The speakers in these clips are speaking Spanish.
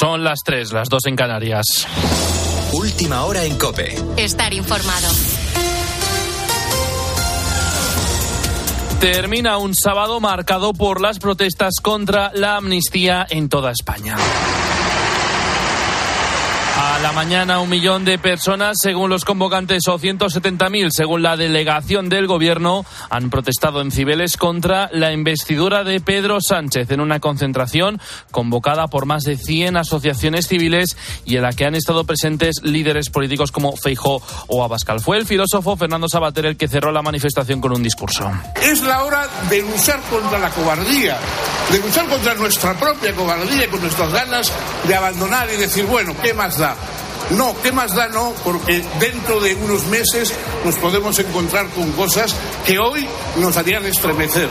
Son las 3, las 2 en Canarias. Última hora en Cope. Estar informado. Termina un sábado marcado por las protestas contra la amnistía en toda España. A la mañana un millón de personas, según los convocantes, o 170.000, según la delegación del Gobierno, han protestado en Cibeles contra la investidura de Pedro Sánchez en una concentración convocada por más de 100 asociaciones civiles y en la que han estado presentes líderes políticos como Feijó o Abascal. Fue el filósofo Fernando Sabater el que cerró la manifestación con un discurso. Es la hora de luchar contra la cobardía, de luchar contra nuestra propia cobardía con nuestras ganas de abandonar y decir, bueno, ¿qué más da? No, ¿qué más da? No, porque dentro de unos meses nos podemos encontrar con cosas que hoy nos harían estremecer.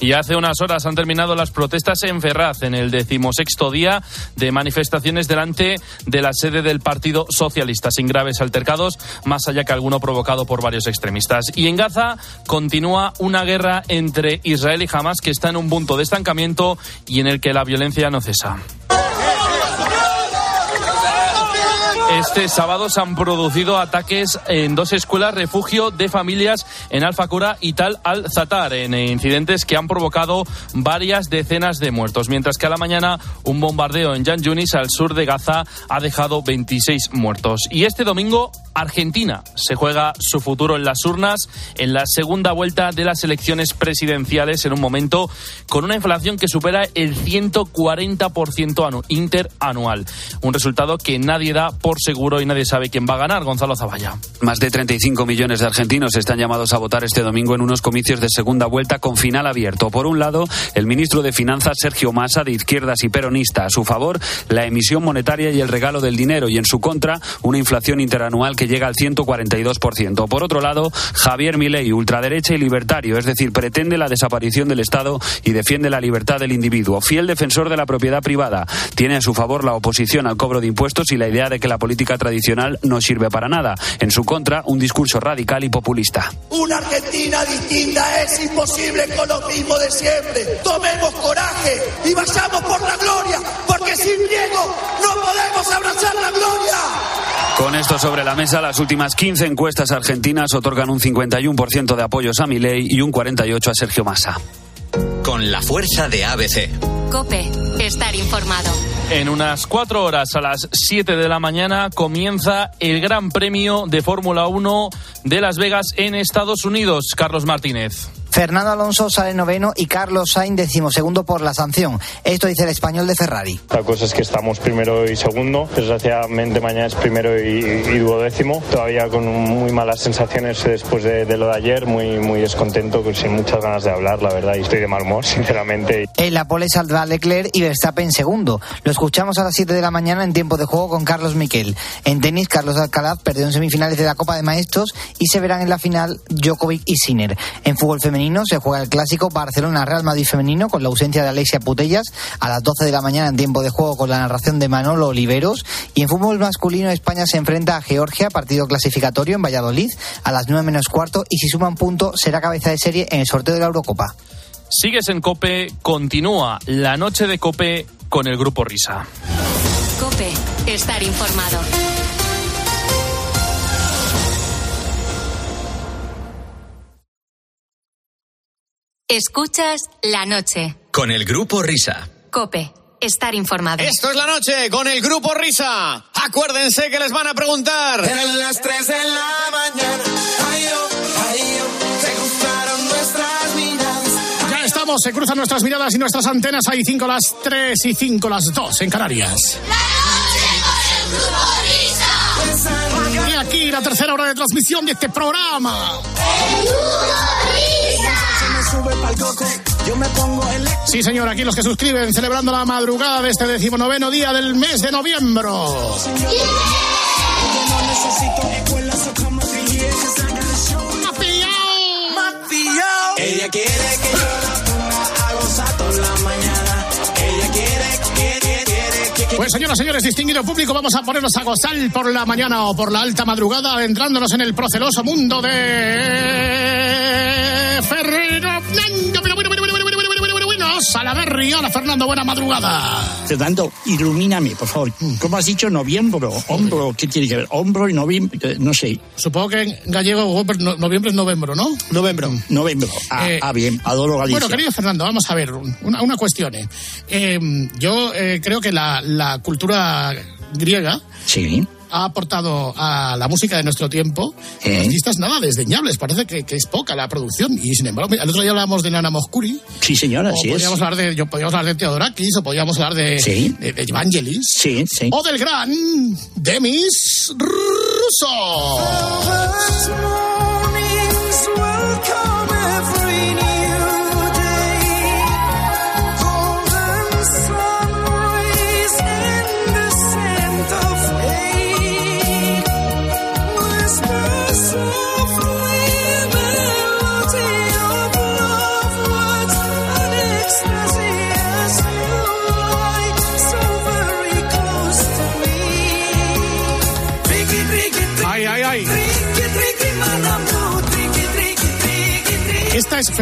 Y hace unas horas han terminado las protestas en Ferraz, en el decimosexto día de manifestaciones delante de la sede del Partido Socialista, sin graves altercados, más allá que alguno provocado por varios extremistas. Y en Gaza continúa una guerra entre Israel y Hamas que está en un punto de estancamiento y en el que la violencia no cesa. Este sábado se han producido ataques en dos escuelas refugio de familias en Alfacura y Tal al-Zatar, en incidentes que han provocado varias decenas de muertos. Mientras que a la mañana un bombardeo en Jan Yunis, al sur de Gaza, ha dejado 26 muertos. Y este domingo Argentina se juega su futuro en las urnas en la segunda vuelta de las elecciones presidenciales en un momento con una inflación que supera el 140% interanual. Un resultado que nadie da por seguro y nadie sabe quién va a ganar. Gonzalo Zavalla. Más de 35 millones de argentinos están llamados a votar este domingo en unos comicios de segunda vuelta con final abierto. Por un lado, el ministro de Finanzas Sergio Massa, de izquierdas y peronista, a su favor, la emisión monetaria y el regalo del dinero, y en su contra, una inflación interanual que llega al 142%. Por otro lado, Javier Milei, ultraderecha y libertario, es decir, pretende la desaparición del Estado y defiende la libertad del individuo. Fiel defensor de la propiedad privada, tiene a su favor la oposición al cobro de impuestos y la idea de que la política tradicional no sirve para nada. En su contra, un discurso radical y populista. Una Argentina distinta es imposible con lo mismo de siempre. Tomemos coraje y vayamos por la gloria, porque sin Diego no podemos abrazar la gloria. Con esto sobre la mesa, las últimas 15 encuestas argentinas otorgan un 51% de apoyos a Milei y un 48% a Sergio Massa. Con la fuerza de ABC. Cope, estar informado. En unas cuatro horas a las 7 de la mañana comienza el Gran Premio de Fórmula 1 de Las Vegas en Estados Unidos. Carlos Martínez. Fernando Alonso sale noveno y Carlos Sainz decimosegundo por la sanción. Esto dice el español de Ferrari. La cosa es que estamos primero y segundo. Desgraciadamente mañana es primero y, y duodécimo. Todavía con muy malas sensaciones después de, de, lo de ayer. Muy, muy descontento, sin muchas ganas de hablar, la verdad. Y estoy de mal humor, sinceramente. En la pole saldrá Leclerc y Verstappen segundo. Lo escuchamos a las 7 de la mañana en tiempo de juego con Carlos Miquel. En tenis, Carlos Alcaraz perdió en semifinales de la Copa de Maestros y se verán en la final Djokovic y Sinner. En fútbol femenino se juega el clásico Barcelona-Real Madrid femenino con la ausencia de Alexia Putellas a las 12 de la mañana en tiempo de juego con la narración de Manolo Oliveros. Y en fútbol masculino España se enfrenta a Georgia, partido clasificatorio en Valladolid a las 9 menos cuarto y si suman punto será cabeza de serie en el sorteo de la Eurocopa. Sigues en Cope, continúa la noche de Cope con el grupo Risa. Cope, estar informado. Escuchas la noche. Con el grupo Risa. Cope. Estar informado. Esto es la noche con el grupo Risa. Acuérdense que les van a preguntar. En las 3 de la mañana. Ay, oh, ay, oh, se cruzaron nuestras miradas. Ya estamos, se cruzan nuestras miradas y nuestras antenas. Hay 5 las 3 y 5 las 2 en Canarias. La noche con el grupo Risa. Y aquí la tercera hora de transmisión de este programa. El grupo Risa. Sí, señor, aquí los que suscriben celebrando la madrugada de este decimonoveno día del mes de noviembre. Ella quiere que yo la ponga a gozar toda la mañana. Ella quiere, quiere, quiere, quiere. Pues señoras, señores, distinguido público, vamos a ponernos a gozar por la mañana o por la alta madrugada, adentrándonos en el proceloso mundo de Hola, Fernando, buena madrugada. Fernando, ilumíname, por favor. ¿Cómo has dicho noviembre? Hombro, ¿qué tiene que ver? Hombro y noviembre, eh, no sé. Supongo que en gallego no- noviembre es novembro, ¿no? Novembro. Novembro. Ah, Eh, ah, bien, adoro Galicia. Bueno, querido Fernando, vamos a ver, una, una cuestión. eh. Eh, yo eh, creo que la, la cultura griega Sí. Ha aportado a la música de nuestro tiempo Eh. artistas nada desdeñables. Parece que, que es poca la producción. Y sin embargo, el otro día hablábamos de Nana Moscuri. Sí, señora, o así es. podríamos hablar de, yo, podríamos hablar de Theodorakis, o podríamos hablar de, Sí. de, de Evangelis. Sí, sí. O del gran Demis Russo.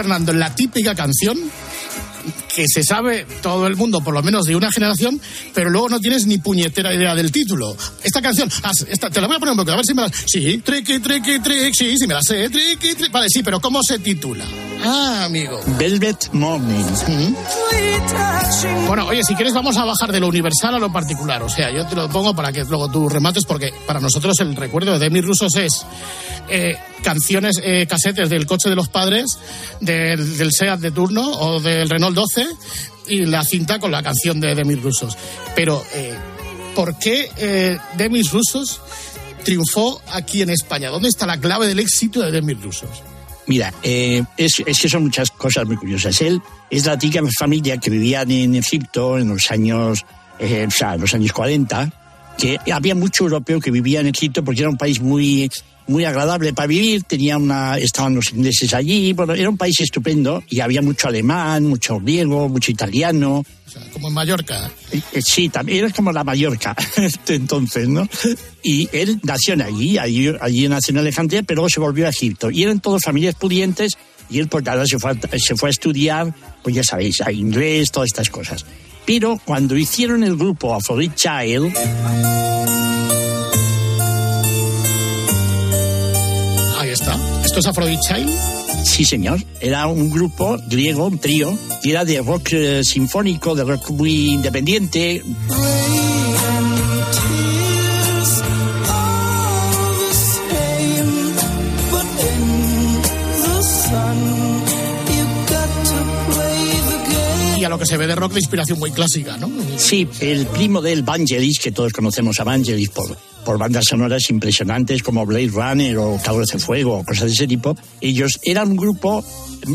Fernando, la típica canción que se sabe todo el mundo, por lo menos de una generación, pero luego no tienes ni puñetera idea del título. Esta canción, esta, te la voy a poner un poco, a ver si me la... Sí, triqui, triqui, triqui, sí, sí me la sé, triqui, triqui. Vale, sí, pero ¿cómo se titula? Ah, amigo. Velvet Morning. Bueno, oye, si quieres vamos a bajar de lo universal a lo particular. O sea, yo te lo pongo para que luego tú remates, porque para nosotros el recuerdo de Demi Rusos es eh, canciones, eh, casetes del coche de los padres, del, del SEAT de turno o del Renault 12 y la cinta con la canción de Demi Rusos. Pero, eh, ¿por qué eh, Demi Rusos triunfó aquí en España? ¿Dónde está la clave del éxito de Demi Rusos? Mira, eh, es, es que son muchas cosas muy curiosas. Él es la típica familia que vivía en Egipto en los años, eh, o sea, en los años 40, que había mucho europeo que vivía en Egipto porque era un país muy muy agradable para vivir, tenía una, estaban los ingleses allí, bueno, era un país estupendo y había mucho alemán, mucho griego, mucho italiano. O sea, como en Mallorca. Eh, Sí, también era como la Mallorca entonces, ¿no? Y él nació en allí, allí, allí nació en Alejandría, pero luego se volvió a Egipto. Y eran todas familias pudientes y él pues nada, se fue, a, se fue a estudiar, pues ya sabéis, a inglés, todas estas cosas. Pero cuando hicieron el grupo Aphrodite Child, Ahí está. ¿Esto es Aphrodite Child? Sí, señor. Era un grupo griego, un trío, que era de rock eh, sinfónico, de rock muy independiente. Se ve de rock de inspiración muy clásica, ¿no? Sí, el primo del Vangelis, que todos conocemos a Vangelis por, por bandas sonoras impresionantes como Blade Runner o Cabros de Fuego o cosas de ese tipo, ellos eran un grupo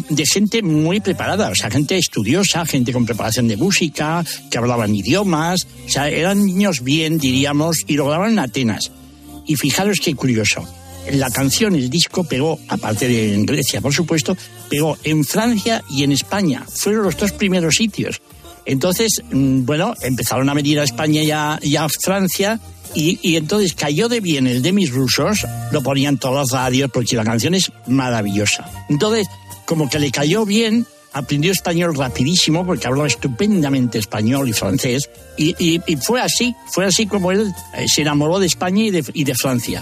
de gente muy preparada, o sea, gente estudiosa, gente con preparación de música, que hablaban idiomas, o sea, eran niños bien, diríamos, y lo grabaron en Atenas. Y fijaros qué curioso, la canción, el disco pegó, aparte de en Grecia, por supuesto, pegó en Francia y en España. Fueron los dos primeros sitios. Entonces, mm, bueno, empezaron a venir a España y a, y a Francia. Y, y entonces cayó de bien el de mis rusos, lo ponían todas las radios porque la canción es maravillosa. Entonces, como que le cayó bien, aprendió español rapidísimo porque hablaba estupendamente español y francés. Y, y- fue así, fue así como él eh, se enamoró de España y de, y de Francia.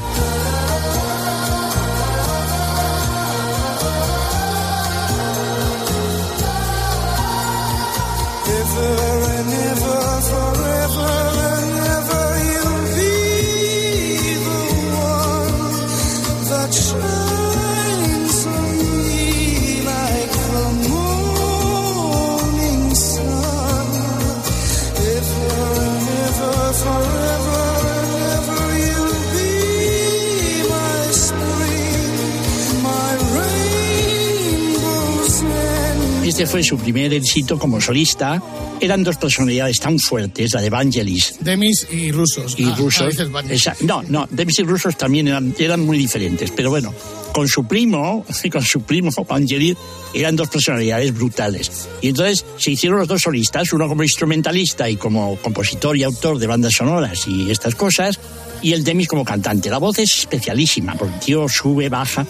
Este fue su primer éxito como solista. Eran dos personalidades tan fuertes, la de Vangelis Demis y rusos. y Ah, rusos. Esa- no, no, Demis y rusos también eran, eran muy diferentes, pero bueno, con su primo, con su primo Vangelis, eran dos personalidades brutales. Y entonces se hicieron los dos solistas, uno como instrumentalista y como compositor y autor de bandas sonoras y estas cosas, y el Demis como cantante. La voz es especialísima, porque el tío sube, baja.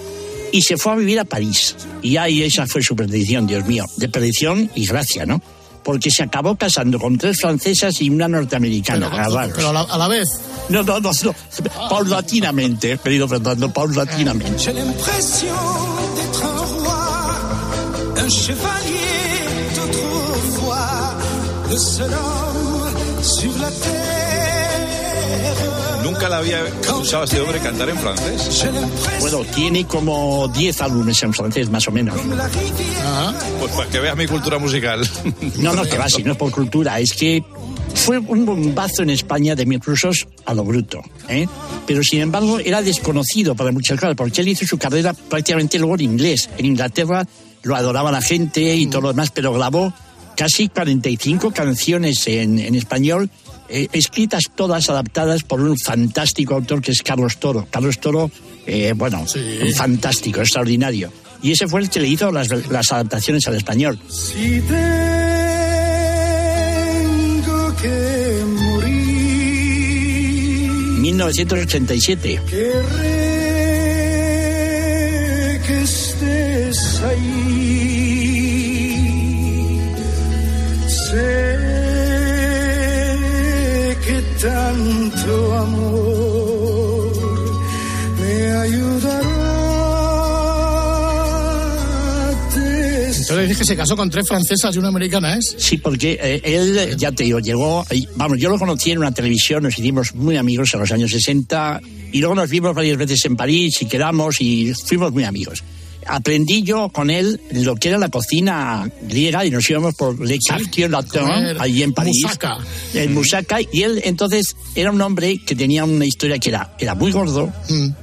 Y se fue a vivir a París. Y ahí esa fue su perdición, Dios mío. De perdición y gracia, ¿no? porque se acabó casando con tres francesas y una norteamericana. Pero, a la, a la vez. No, no, no, no. Paulatinamente, querido Fernando, paulatinamente. J'ai l'impression d'être un roi, un chevalier d'autrefois, le seul homme sur la terre. Nunca la había escuchado a este hombre cantar en francés. Bueno, tiene como 10 álbumes en francés, más o menos. rivière. Pues para que veas mi cultura musical. No, no, que va, si no es por cultura, es que fue un bombazo en España de mis rusos a lo bruto, ¿eh? Pero sin embargo era desconocido para muchas cosas, porque él hizo su carrera prácticamente luego en inglés. En Inglaterra lo adoraba la gente y todo lo demás, pero grabó casi 45 canciones en, en español, eh, escritas todas adaptadas por un fantástico autor que es Carlos Toro. Carlos Toro, eh, bueno, un fantástico, extraordinario. Y ese fue el que le hizo las, las adaptaciones al español. Si tengo que morir, 1987. querré que estés ahí. Tanto amor me ayudará. des- Entonces dije que se casó con tres francesas y una americana, ¿es? Sí, porque eh, él, ya te digo, llegó, y, vamos, yo lo conocí en una televisión, nos hicimos muy amigos en los años 60 y luego nos vimos varias veces en París y quedamos y fuimos muy amigos. Aprendí yo con él lo que era la cocina griega y nos íbamos por Le Quartier Latin, allí en París. moussaka. El Musaka, y él entonces era un hombre que tenía una historia que era, era muy gordo,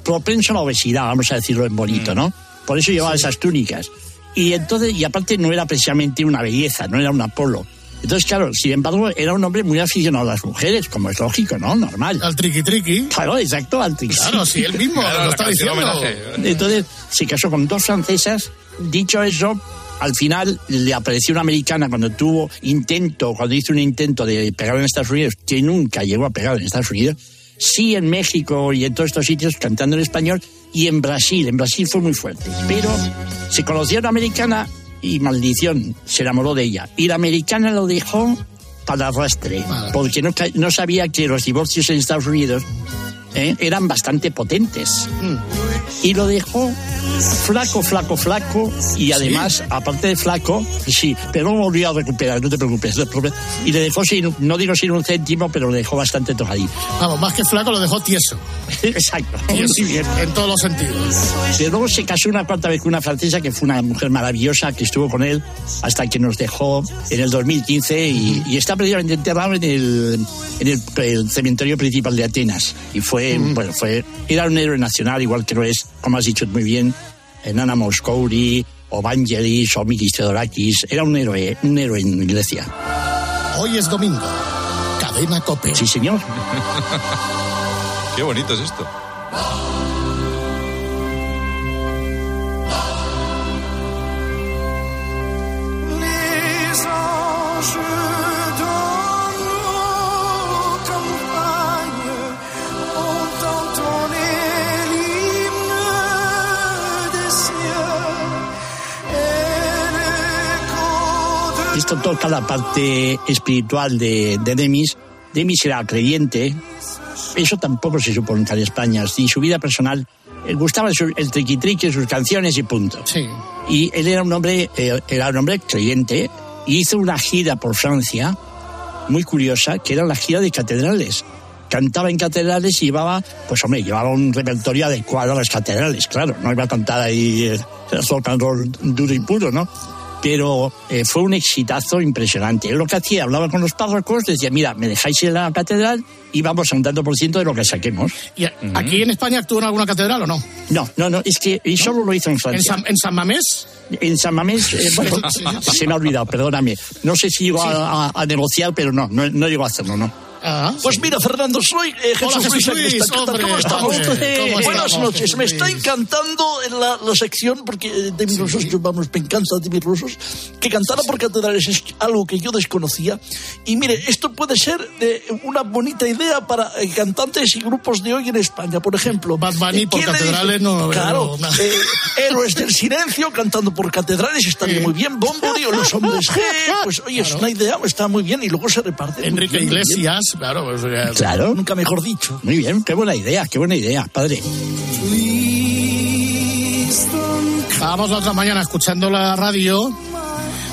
propenso a la obesidad, vamos a decirlo en bonito, ¿no? Por eso llevaba esas túnicas. Y entonces, y aparte no era precisamente una belleza, no era un Apolo. Entonces, claro, sin embargo, era un hombre muy aficionado a las mujeres, como es lógico, ¿no? Normal. Al triqui triqui. Claro, exacto, al triqui. Claro, sí, él mismo Claro, lo está diciendo. homenaje. Entonces se casó con dos francesas. Dicho eso, al final le apareció una americana cuando tuvo intento, cuando hizo un intento de pegar en Estados Unidos, que nunca llegó a pegar en Estados Unidos. Sí en México y en todos estos sitios cantando en español y en Brasil. En Brasil fue muy fuerte. Pero se conoció a una americana y maldición, se enamoró de ella. Y la americana lo dejó para arrastre, porque no, no sabía que los divorcios en Estados Unidos ¿eh? eran bastante potentes. Y lo dejó flaco, flaco, flaco. Y además, aparte de flaco, sí, pero no volvió a recuperar, no te preocupes. Y le dejó sin, no digo sin un céntimo, pero le dejó bastante tocadito. Vamos, más que flaco lo dejó tieso. Exacto. Tieso, Muy bien. En todos los sentidos. Pero luego se casó una cuarta vez con una francesa que fue una mujer maravillosa que estuvo con él hasta que nos dejó en el 2015 y, y está precisamente enterrado en el, en el, el cementerio principal de Atenas. Y fue, bueno, fue, era un héroe nacional, igual que lo es, como has dicho muy bien, Nana Moscouri o Vangelis o Mikis Theodorakis. Era un héroe, un héroe en Grecia. Hoy es domingo. Cadena Cope. Sí, señor. Qué bonito es esto. Esto toca la parte espiritual de, de Demis. Demis era creyente. Eso tampoco se supo en España. Ni su vida personal. Él gustaba su- el triqui triqui, sus canciones y punto. Sí. Y él era un hombre, eh, era un hombre creyente. Y hizo una gira por Francia muy curiosa, que era la gira de catedrales. Cantaba en catedrales y llevaba, pues hombre, llevaba un repertorio adecuado a las catedrales, claro. No iba a cantar ahí eh, rock and roll duro y puro, ¿no? Pero eh, fue un exitazo impresionante. Él lo que hacía, hablaba con los párrocos, decía, mira, me dejáis en la catedral y vamos a un tanto por ciento de lo que saquemos. ¿Y aquí en España actúa en alguna catedral o no? No, no, no, es que y solo lo hizo en ¿En Francia. San, en San Mamés? En San Mamés, eh, bueno, se me ha olvidado, perdóname. No sé si llegó a, a- a negociar, pero no, no, no llegó a hacerlo, no. Pues mira, Fernando, soy eh, Jesús Hola, Jesús Luis Luis, hombre, ¿Cómo estamos? hombre, ¿cómo Buenas estamos, noches. Me está encantando la, la sección, porque eh, Demi Rusos, yo, vamos, me encanta Demi Rusos, que cantara por catedrales es algo que yo desconocía. Y mire, esto puede ser eh, una bonita idea para eh, cantantes y grupos de hoy en España. Por ejemplo, Bad Bunny eh, por catedrales no- Claro, no- eh, Héroes del Silencio cantando por catedrales estaría muy bien. Bombori o Los Hombres G, pues oye, es una idea, está muy bien y luego se reparte. Enrique bien, muy bien. Iglesias, claro. Pues, Claro. Nunca mejor dicho. Muy bien, qué buena idea, qué buena idea, padre. Estábamos la otra mañana escuchando la radio,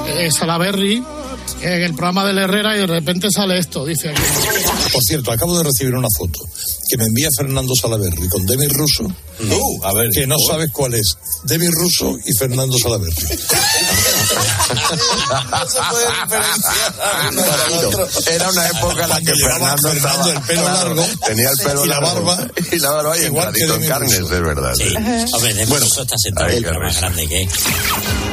eh, Salaberry, en el programa del Herrera y de repente sale esto, dice aquí. Por cierto, acabo de recibir una foto que me envía Fernando Salaverri con Demi Russo. A ver, que no sabes cuál es. Demi Russo y Fernando Salaverri. No se puede diferenciar. Era una época en la que Fernando, Fernando estaba- el pelo claro, largo tenía el pelo y la largo. barba y la barba y igual que entradito en carnes, es verdad. Sí. Hombre, de Bueno, eso está sentado el risa. grande que.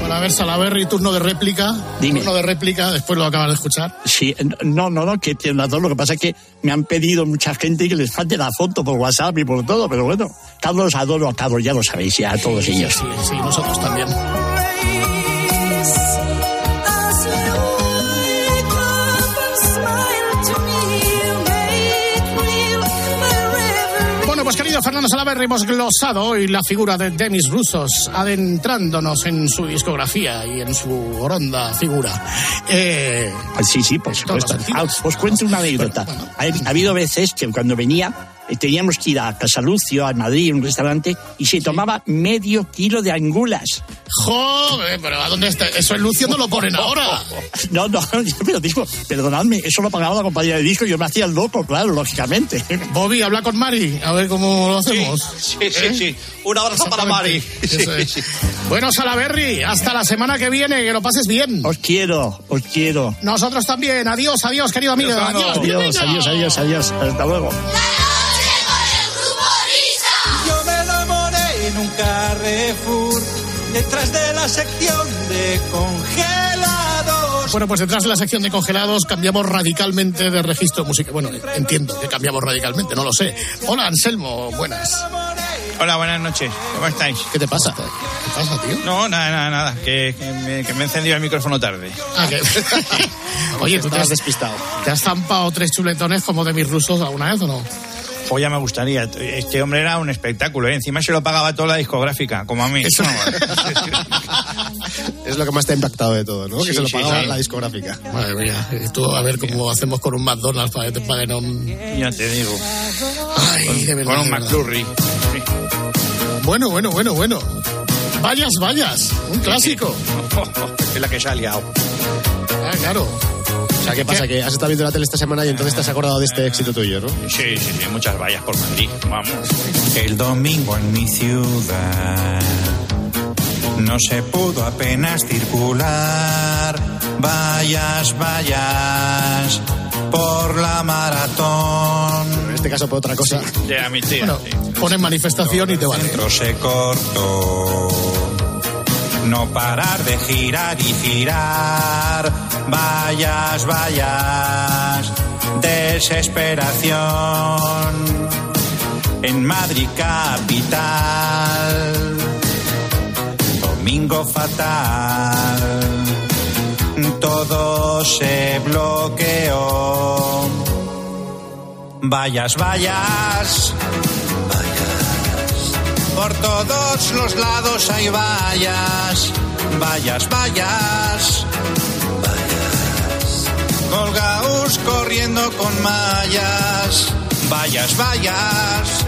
Bueno, a ver, Salaberry, turno de réplica. Dime. Turno de réplica, después lo acabas de escuchar. Sí, no, no, no, que tiene razón. Lo que pasa es que me han pedido mucha gente que les falte la foto por WhatsApp y por todo, pero bueno, Carlos adoro a Carlos, ya lo sabéis, ya a todos ellos. Sí, sí, nosotros también. Querido Fernando Salaverry, hemos glosado hoy la figura de Demis Rusos, adentrándonos en su discografía y en su ronda figura. Eh, sí, sí, por supuesto. Ah, os cuento una anécdota. Ha, ha habido veces que cuando venía teníamos que ir a Casalucio, a Madrid, a un restaurante, y se tomaba medio kilo de angulas. Joder, pero ¿a dónde está? Eso en Lucio no lo ponen ahora. No, no, pero disco, perdonadme, eso lo pagaba la compañía de disco y yo me hacía el loco, claro, lógicamente. Bobby, habla con Mari, a ver cómo lo hacemos. Sí, sí, sí. Un abrazo para Mari. Eso es. Bueno, Salaberry, hasta la semana que viene, que lo pases bien. Os quiero, os quiero. Nosotros también. Adiós, adiós, querido amigo. Adiós, Adiós, adiós, adiós, adiós. Hasta luego. En un Carrefour detrás de la sección de congelados. Bueno, pues detrás de la sección de congelados cambiamos radicalmente de registro musical. Bueno, entiendo que cambiamos radicalmente, no lo sé. Hola, Anselmo, buenas. Hola, buenas noches. ¿Cómo estáis? ¿Qué te pasa? ¿Qué pasa, tío? No, nada, nada, nada. Que, que me, que me he encendido el micrófono tarde. Ah, que- Oye, ¿tú te has, despistado. ¿te has zampado tres chuletones como de mis rusos alguna vez o no? Me gustaría. Este hombre era un espectáculo. ¿eh? Encima se lo pagaba toda la discográfica, como a mí. Es lo que más te ha impactado de todo, ¿no? que se lo pagaba sí. la discográfica. Madre mía, y tú a ver cómo hacemos con un McDonald's para que te paguen un... Ya te digo. Ay, de verdad, Con un. McFlurry. Bueno, bueno, bueno, bueno. Vayas, vayas. Un clásico. Es la que se ha liado. Ah, claro. O sea, ¿qué pasa? Que has estado viendo la tele esta semana y entonces te has acordado de este éxito tuyo, ¿no? Sí, sí, sí. Muchas vallas por Madrid. Vamos. El domingo en mi ciudad no se pudo apenas circular. Vallas, vallas por la maratón. En este caso por otra cosa. Ya, mi tía. Bueno, pones manifestación y te vale. centro se cortó. No parar de girar y girar. Vallas, vallas. Desesperación. En Madrid capital. Domingo fatal. Todo se bloqueó. Vallas, vallas. Por todos los lados hay vallas, vallas, vallas. Colgaos corriendo con mallas, vallas, vallas.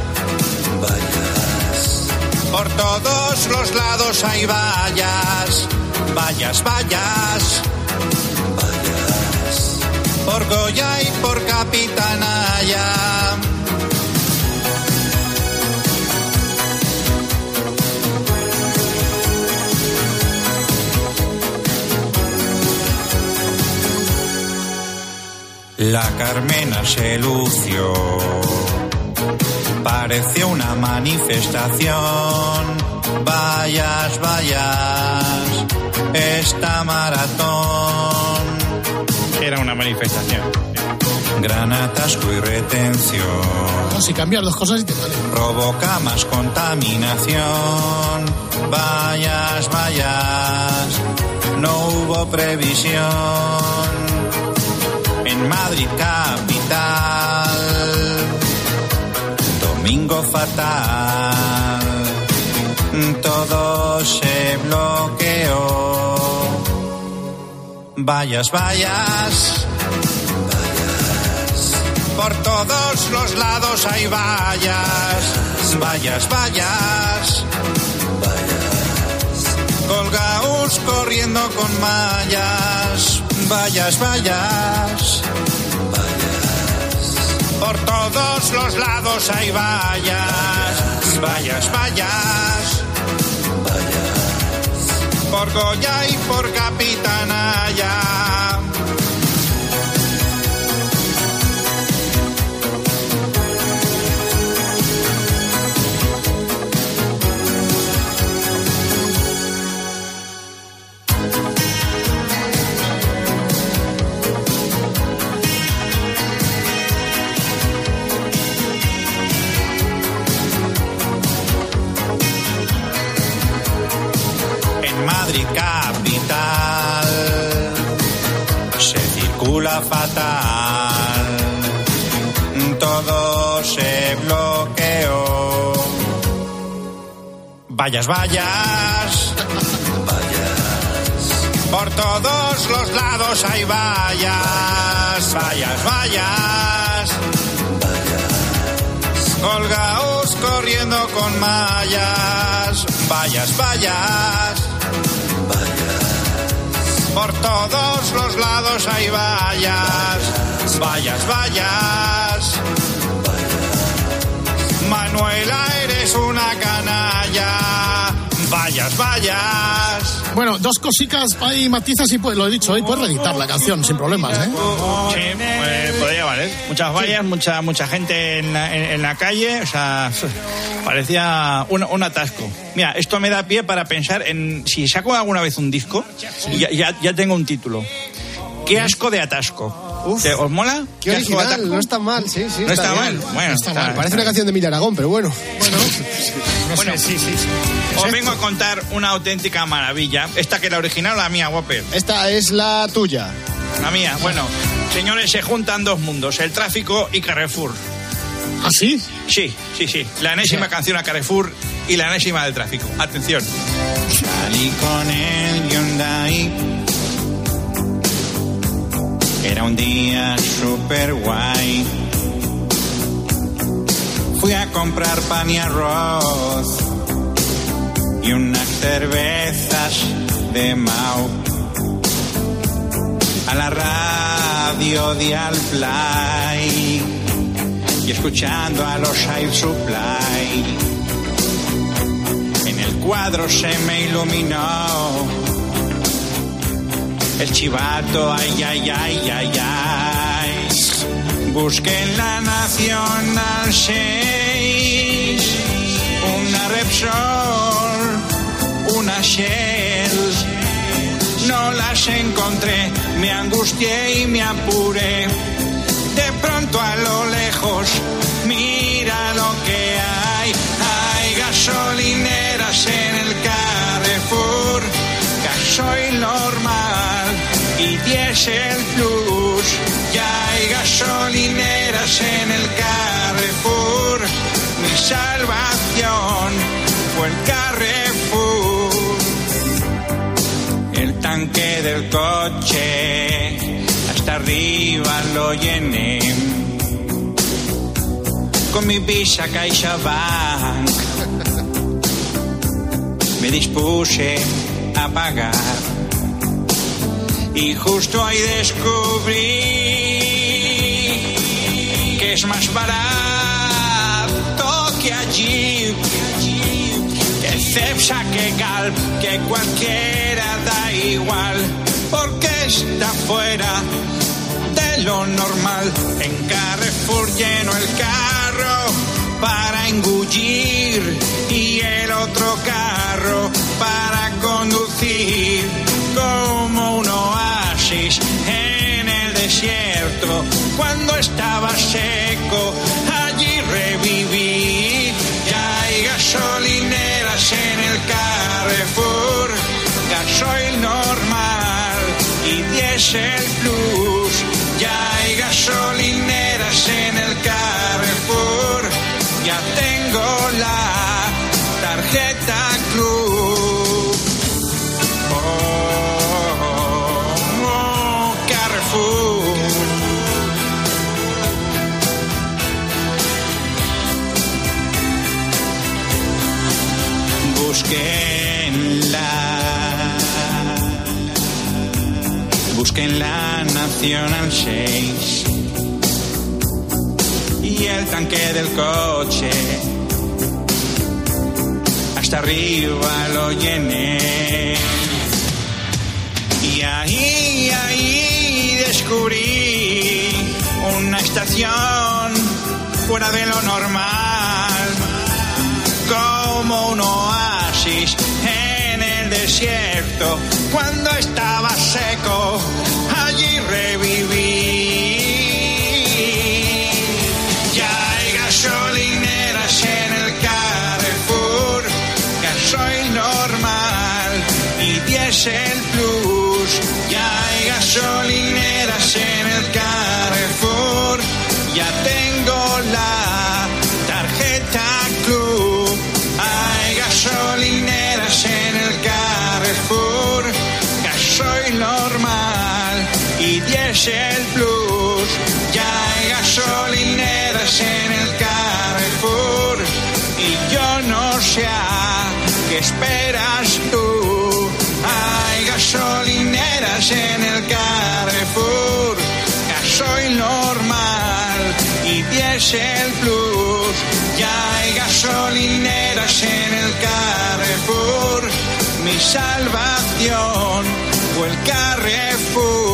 Por todos los lados hay vallas, vallas, vallas. Por Goya y por Capitanaya. La Carmena se lució, pareció una manifestación. Vayas, vayas, esta maratón. Era una manifestación. Gran atasco y retención. No, si cambias dos cosas y te vale. Provoca más contaminación. Vayas, vayas. No hubo previsión. En Madrid capital. Domingo fatal. Todo se bloqueó. Vayas, vayas. Por todos los lados hay vallas. Vallas, vallas. Colgaos corriendo con mallas. Vallas, vallas. Por todos los lados hay vallas. Vallas, vallas. Por Goya y por Capitanaya. Fatal, todo se bloqueó. Vallas, vallas, por todos los lados hay vallas, vallas, vallas. Colgaos corriendo con mallas, vallas, vallas. Por todos los lados hay vallas, vallas, vallas. Manuela, eres una canalla, vallas, vallas. Bueno, dos cositas hay matizas y pues, lo he dicho hoy, puedes reeditar la canción sin problemas, ¿eh? Sí, pues, podría valer. Muchas vallas, mucha mucha gente en la, en- en la calle, o sea, parecía un, un atasco. Mira, esto me da pie para pensar en si saco alguna vez un disco, y ya, ya, ya tengo un título. ¿Qué asco de atasco? ¿Te- ¿Os mola? Qué original, no está mal, sí, sí. No está mal, bueno, no está está- mal. Parece una canción de Emilio Aragón, pero bueno. Bueno, sí, sí. Os vengo a contar una auténtica maravilla. Esta que es la original o la mía, Whopper. Esta es la tuya. La mía, bueno. Señores, se juntan dos mundos, el tráfico y Carrefour. ¿Ah, sí? Sí, sí, sí. La enésima canción a Carrefour y la enésima del tráfico. Atención. Salí con el Hyundai. Era un día super guay. Fui a comprar pan y arroz y unas cervezas de Mau. A la radio de Alplay y escuchando a los Air Supply. En el cuadro se me iluminó el chivato, ay, ay, ay, ay, ay. Busqué en la Nacional 6 una Repsol, una Shell. No las encontré, me angustié y me apuré. De pronto a lo lejos, diésel plus. Ya hay gasolineras en el Carrefour. Mi salvación fue el Carrefour. El tanque del coche hasta arriba lo llené. Con mi visa CaixaBank me dispuse a pagar. Y justo ahí descubrí que es más barato que allí. Que Cepsa, que Galp, que cualquiera da igual, porque está fuera de lo normal. En Carrefour lleno el carro para engullir y el otro carro para conducir como cuando estaba seco, allí reviví. Ya hay gasolineras en el Carrefour, gasoil normal y diésel plus. La Nacional 6 y el tanque del coche. Hasta arriba lo llené. Y ahí, ahí descubrí una estación fuera de lo normal, como un oasis desierto. Cuando estaba seco, allí reviví. A qué esperas tú. Hay gasolineras en el Carrefour, gasoil normal y diésel plus. Ya hay gasolineras en el Carrefour, mi salvación fue el Carrefour.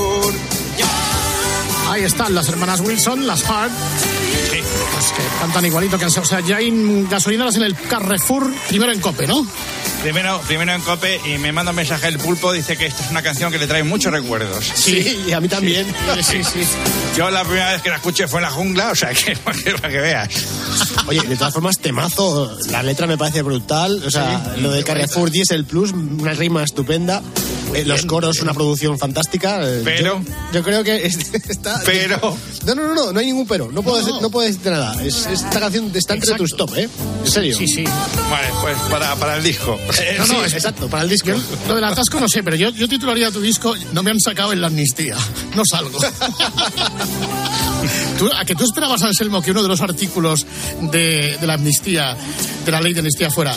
Ahí están las hermanas Wilson, las Hart. Pues que cantan igualito que O sea, ya hay gasolineras en el Carrefour, primero en Cope, ¿no? Primero, primero en Cope y me manda un mensaje el pulpo, dice que esta es una canción que le trae muchos recuerdos. Sí, y a mí también. Sí, sí. Yo la primera vez que la escuché fue en la jungla, o sea que para que, para que veas. Oye, de todas formas, temazo. La letra me parece brutal. O sea, Sí, lo de Carrefour Diesel Plus, una rima estupenda. Eh, los coros, una producción fantástica. Eh, Pero- Yo, yo creo que es- está. Pero- No, no, no, no, no hay ningún pero. No puedo, decir- no puedo decirte nada. Es, esta canción está entre tus top, ¿eh? En serio. Sí, sí. Vale, pues para, para el disco. No, no, Sí, es- exacto, para el disco. Yo, lo del atasco no sé, pero yo, yo titularía tu disco No me han sacado en la amnistía. No salgo. ¿Tú- ¿A que tú esperabas, Anselmo, que uno de los artículos de, de la amnistía, de la ley de amnistía fuera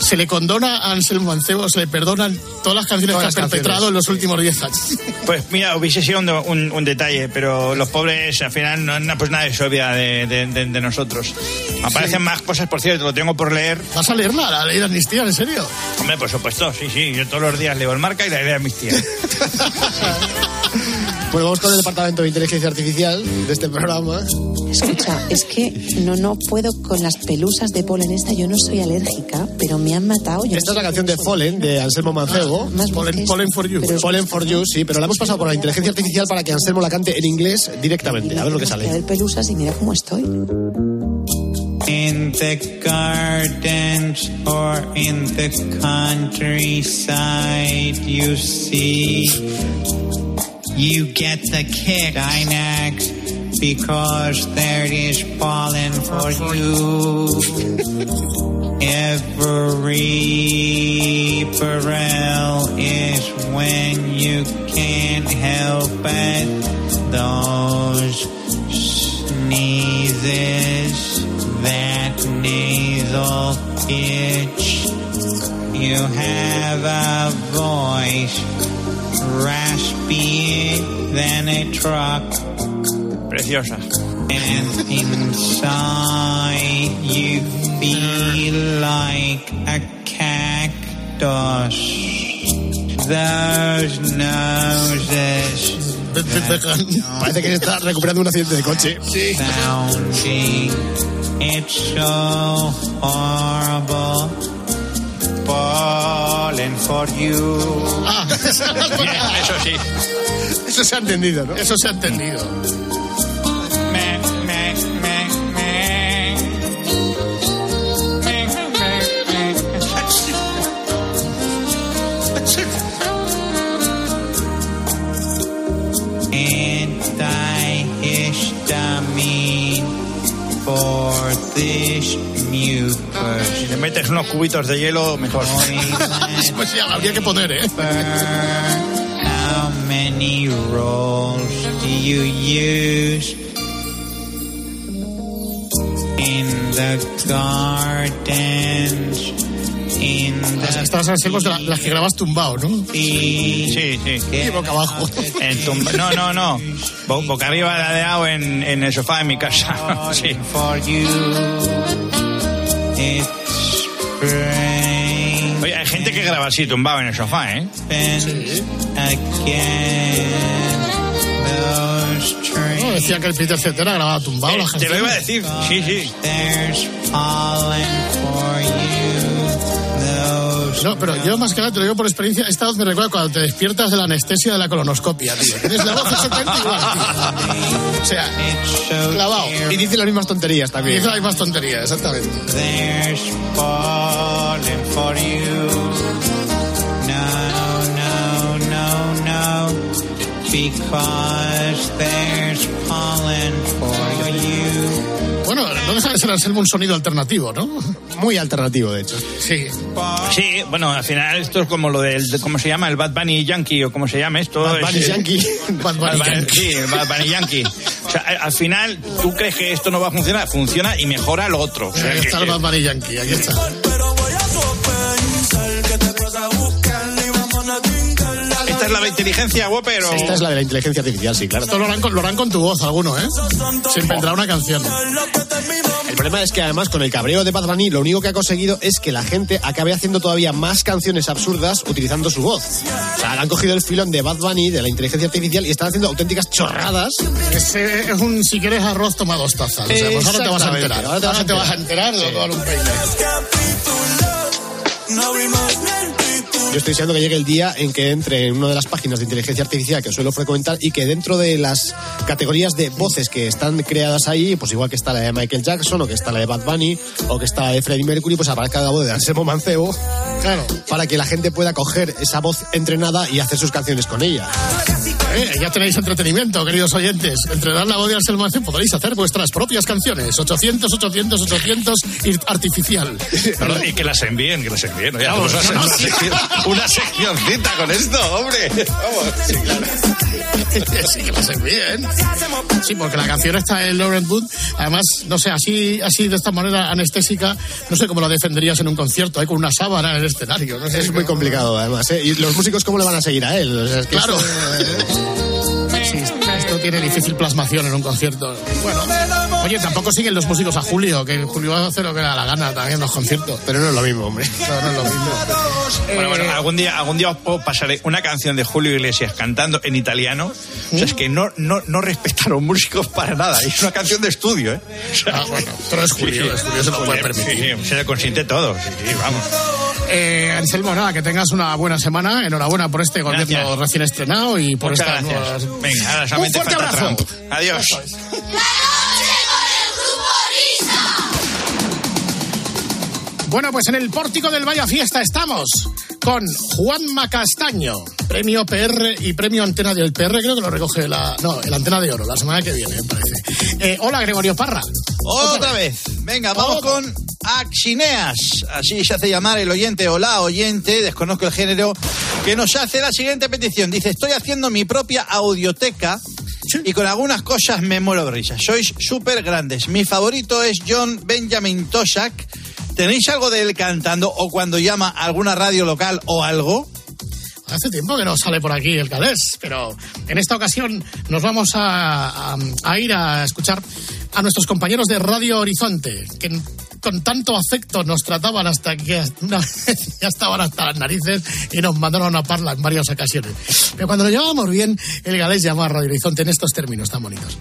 se le condona a Anselmo Mancebo, se le perdonan todas las canciones Todas que las ha canciones. perpetrado en los últimos 10 años? Pues mira, hubiese sido un, un- un detalle, pero los pobres al final no, no, pues nadie se olvida de, de- de- de nosotros. Aparecen más cosas, por cierto, lo tengo por leer. ¿Vas a leerla, la ley de amnistía, en serio? Hombre, por supuesto, sí, sí, yo todos los días leo el marca y la ley de amnistía. Bueno, vamos con el departamento de inteligencia artificial de este programa. Escucha, es que no, no puedo con las pelusas de polen esta. Yo no soy alérgica, pero me han matado. Yo Esta es la canción de Fallen, de Anselmo Mancebo. Pollen, Pollen for You. Fallen for You, sí, pero la hemos pasado por la inteligencia artificial para que Anselmo la cante en inglés directamente. A ver lo que A sale. ver pelusas y mira cómo estoy. In the gardens or in the countryside, you see, you get the kick, Dynax, because there is pollen for you. Every Burrell is when you can't help it. Those sneezes, that nasal itch. You have a voice than a truck. Preciosa. And inside you feel like a cactus. Those noses Parece que se está recuperando un accidente de coche. sounding. It's so horrible. Falling for you. Ah, eso sí. Eso se ha entendido, ¿no? Eso se ha entendido. Metes unos cubitos de hielo, mejor. pues ya habría que poner, ¿eh? How many rolls do you use in the gardens? In the Estas Anselmo es de la- las que grabas tumbado, ¿no? Sí, sí. Y boca abajo. En tumba- No, no, no. Bo- boca arriba ladeado en, en el sofá de mi casa. Sí. Oye, hay gente que graba así tumbado en el sofá, ¿eh? No, decía que el Peter Cetera grababa tumbado las Te lo iba a decir. Sí, sí. Those No, pero yo más que nada te lo digo por experiencia, esta voz me recuerda cuando te despiertas de la anestesia de la colonoscopia, tío. Tienes la voz exactamente igual, tío. O sea, clavado. Y dice las mismas tonterías Y también. dice las mismas tonterías, exactamente. Bueno, no deja de ser Anselmo un sonido alternativo, ¿no? Muy alternativo, de hecho. Sí. Sí, bueno, al final esto es como lo del, de- ¿cómo se llama? El Bad Bunny Yankee o cómo se llama esto. Bad Bunny Es- Yankee. Bad Bunny Bad Bunny- Yankee. Sí, el Bad Bunny Yankee. O sea, al- al final, tú crees que esto no va a funcionar, funciona y mejora lo otro. O sea, Aquí que- está el Bad Bunny Yankee, aquí está. Es la de inteligencia, Whopper, o... Esta es la de la inteligencia artificial, sí, claro. Esto lo harán, con, lo harán con tu voz alguno, ¿eh? Se inventará una canción. El problema es que además con el cabreo de Bad Bunny lo único que ha conseguido es que la gente acabe haciendo todavía más canciones absurdas utilizando su voz. O sea, le han cogido el filón de Bad Bunny, de la inteligencia artificial, y están haciendo auténticas chorradas. Ese es un, si quieres arroz, toma dos tazas. O sea, pues ahora te vas a enterar. ahora te vas a te vas a enterar de vale un peine. Yo estoy deseando que llegue el día en que entre en una de las páginas de inteligencia artificial que suelo frecuentar y que dentro de las categorías de voces que están creadas ahí, pues igual que está la de Michael Jackson o que está la de Bad Bunny o que está la de Freddie Mercury, pues aparezca la voz de Anselmo Mancebo. Claro. Para que la gente pueda coger esa voz entrenada y hacer sus canciones con ella. Eh, ya tenéis entretenimiento, queridos oyentes. Entrenar la voz de Anselmo podréis hacer vuestras propias canciones. 800, 800, 800 y artificial. No, no, y que las envíen, que las envíen. ¿no? Ya Vamos, no, una, no, sí. sección, una seccioncita con esto, hombre. Vamos. sí, que las envíen. Sí, porque la canción está en Lauren Wood. Además, no sé, así, así de esta manera anestésica, no sé cómo la defenderías en un concierto, ¿eh? con una sábana en el escenario. No sé, Es muy complicado además. ¿eh? Y los músicos cómo le van a seguir a él. O sea, es que Claro. esto- Sí, esto tiene difícil plasmación en un concierto. Bueno, oye, tampoco siguen los músicos a Julio, que Julio va a hacer lo que le da la gana también en los conciertos. Pero no es lo mismo, hombre. No, no es lo mismo. Bueno, bueno, algún día, algún día os puedo pasaré una canción de Julio Iglesias cantando en italiano. O sea, es que no, no, no respeta a los músicos para nada. Es una canción de estudio, ¿eh? O sea, Ah, bueno, pero es Julio, es Julio, se lo puede permitir. sí, se le consiente todo. Sí, sí, vamos. Eh, Anselmo, nada, que tengas una buena semana. Enhorabuena por este gobierno Gracias. recién estrenado y por Muchas estas gracias. nuevas... Venga, ahora Un fuerte falta abrazo. Trump. Adiós. Bueno, pues en el pórtico del Vaya Fiesta estamos con Juanma Castaño, premio PR y premio Antena del PR, creo que lo recoge la... No, el Antena de Oro, la semana que viene, me parece. Eh, hola, Gregorio Parra. Otra vez. Venga, vamos con Axineas. Así se hace llamar el oyente o la oyente, desconozco el género, que nos hace la siguiente petición. Dice, estoy haciendo mi propia audioteca y con algunas cosas me muero de risa. Sois súper grandes. Mi favorito es John Benjamin Toshak. ¿Tenéis algo de él cantando o cuando llama a alguna radio local o algo? Hace tiempo que no sale por aquí el Calés, pero en esta ocasión nos vamos a, a- a ir a escuchar a nuestros compañeros de Radio Horizonte, que con tanto afecto nos trataban hasta que una vez ya estaban hasta las narices y nos mandaron a parla en varias ocasiones. Pero cuando lo llevábamos bien, el Galés llamó a Radio Horizonte en estos términos tan bonitos.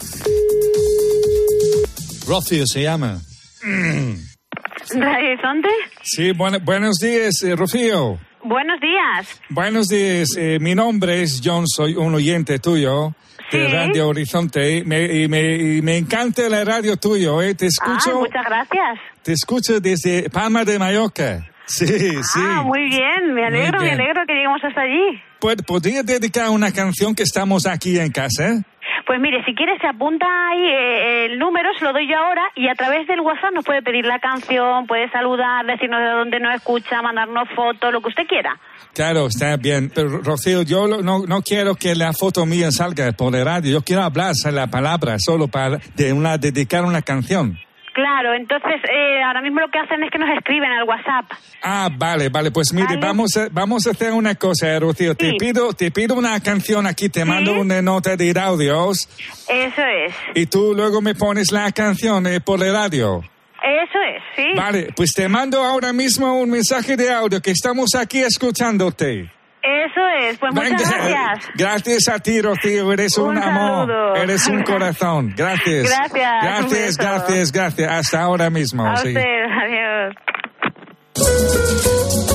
Rocío se llama. ¿Radio Horizonte? Sí, buena- buenos días, eh, Rocío. Buenos días. Buenos días, eh, mi nombre es John, soy un oyente tuyo de Sí. Radio Horizonte me, y, me, y me encanta la radio tuyo, eh. te Ah, escucho, muchas gracias. Te escucho desde Palma de Mallorca. Sí, sí. Ah, muy bien. Me alegro, me bien. alegro que lleguemos hasta allí. Pod- ¿Podría dedicar una canción que estamos aquí en casa? Pues mire, si quiere se apunta ahí eh, el número, se lo doy yo ahora y a través del WhatsApp nos puede pedir la canción, puede saludar, decirnos de dónde nos escucha, mandarnos fotos, lo que usted quiera. Claro, está bien. Pero, Rocío, yo no, no quiero que la foto mía salga por la radio. Yo quiero hablar la palabra solo para de una, dedicar una canción. Claro, entonces eh, ahora mismo lo que hacen es que nos escriben al WhatsApp. Ah, vale, vale. Pues mire, vamos, a, vamos a hacer una cosa, eh, Rocío. Te, pido, te pido una canción aquí, te mando una nota de audios Eso es, y tú luego me pones la canción eh, por la radio. eso es, sí. Vale, pues te mando ahora mismo un mensaje de audio que estamos aquí escuchándote. Eso es, pues muchas Venga, gracias. Gracias a ti, Rocío. Eres un, Un amor. saludo. Eres un corazón. Gracias. Gracias, Gracias, gracias, gracias. Hasta ahora mismo. A sí. usted, adiós.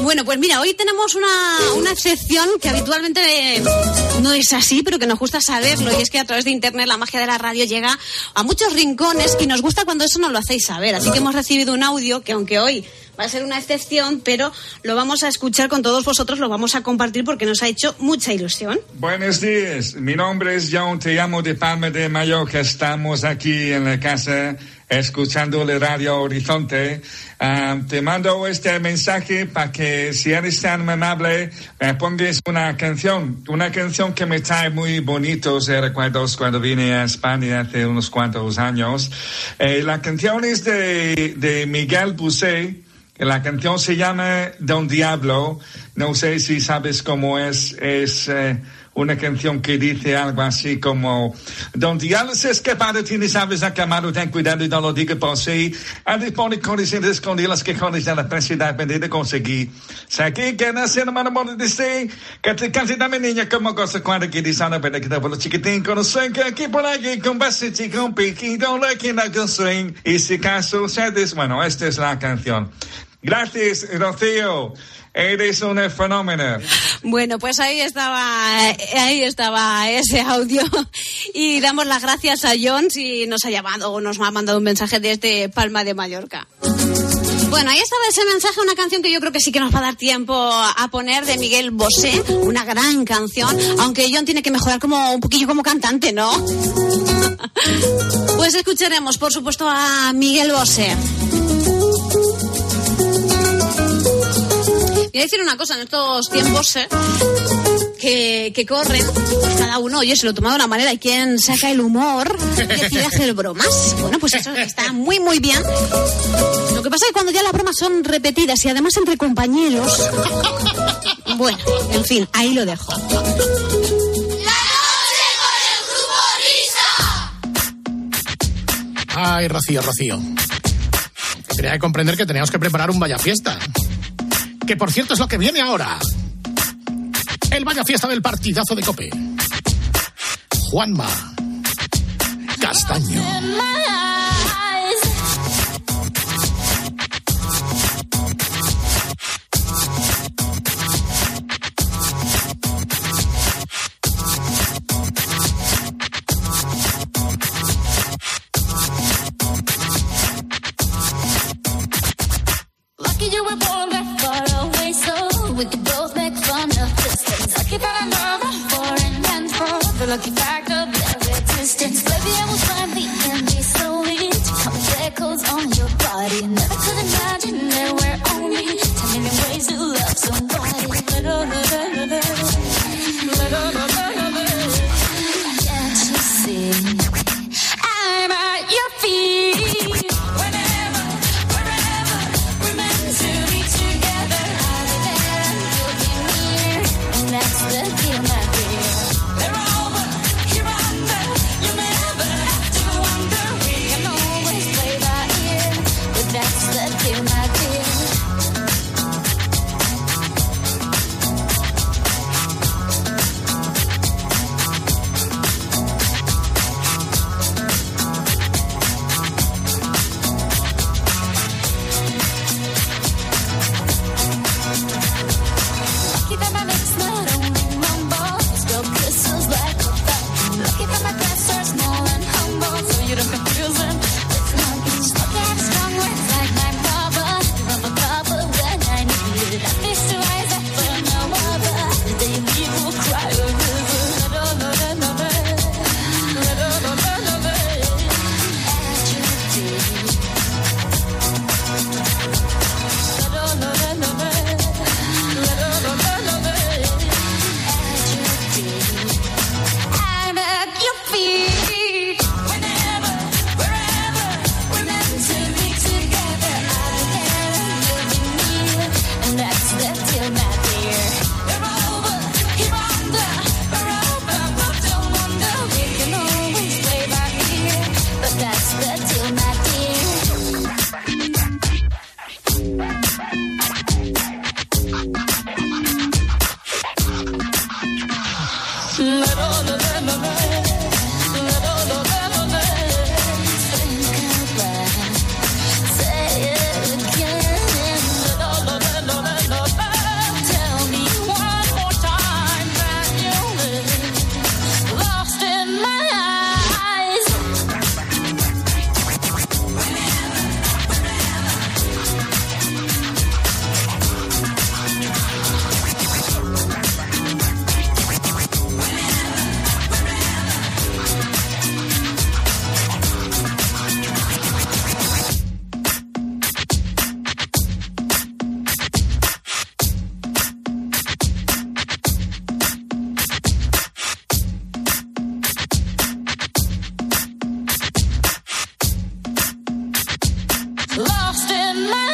Bueno, pues mira, hoy tenemos una, una excepción que habitualmente eh, no es así, pero que nos gusta saberlo. Y es que a través de Internet la magia de la radio llega a muchos rincones y nos gusta cuando eso nos lo hacéis saber. Así que hemos recibido un audio que aunque hoy va a ser una excepción, pero lo vamos a escuchar con todos vosotros, lo vamos a compartir porque nos ha hecho mucha ilusión. Buenos días, mi nombre es John, te llamo de Palma de Mallorca, estamos aquí en la casa escuchando la radio Horizonte. Ah, te mando este mensaje para que si eres tan amable me pongas una canción, una canción que me trae muy bonitos recuerdos cuando vine a España hace unos cuantos años. Eh, la canción es de, de Miguel Bosé. La canción se llama Don Diablo. No sé si sabes cómo es. Es eh, una canción que dice algo así como Don Diablo se escapado, tiene sabes acamado, ten cuidado y no lo diga por sí. A dispone condiciones escondidas que con de la prensa de conseguir. Sé que que nacer no me de sí. Que te cante dame niña como cosa cuando que dice una pena que te vuelvo chiquitín con un que aquí por aquí con basito con piquito, lo que no con swing. Y si caso ustedes, bueno, esta es la canción. Gracias, Rocío. Eres un fenómeno. Bueno, pues ahí estaba, ahí estaba ese audio y damos las gracias a John si nos ha llamado o nos ha mandado un mensaje desde Palma de Mallorca. Bueno, ahí estaba ese mensaje, una canción que yo creo que sí que nos va a dar tiempo a poner de Miguel Bosé, una gran canción, aunque John tiene que mejorar como un poquillo como cantante, ¿no? Pues escucharemos, por supuesto, a Miguel Bosé. Voy a decir una cosa, en estos tiempos eh, que, que corren, pues cada uno, oye, se lo toma de una manera. Hay quien saca el humor y decide hacer bromas. Bueno, pues eso está muy, muy bien. Lo que pasa es que cuando ya las bromas son repetidas y además entre compañeros, bueno, en fin, ahí lo dejo. Ay, Rocío, Rocío. Tenía que comprender que teníamos que preparar un vaya fiesta. Que por cierto es lo que viene ahora. El vaya fiesta del partidazo de Cope. Juanma. Castaño. my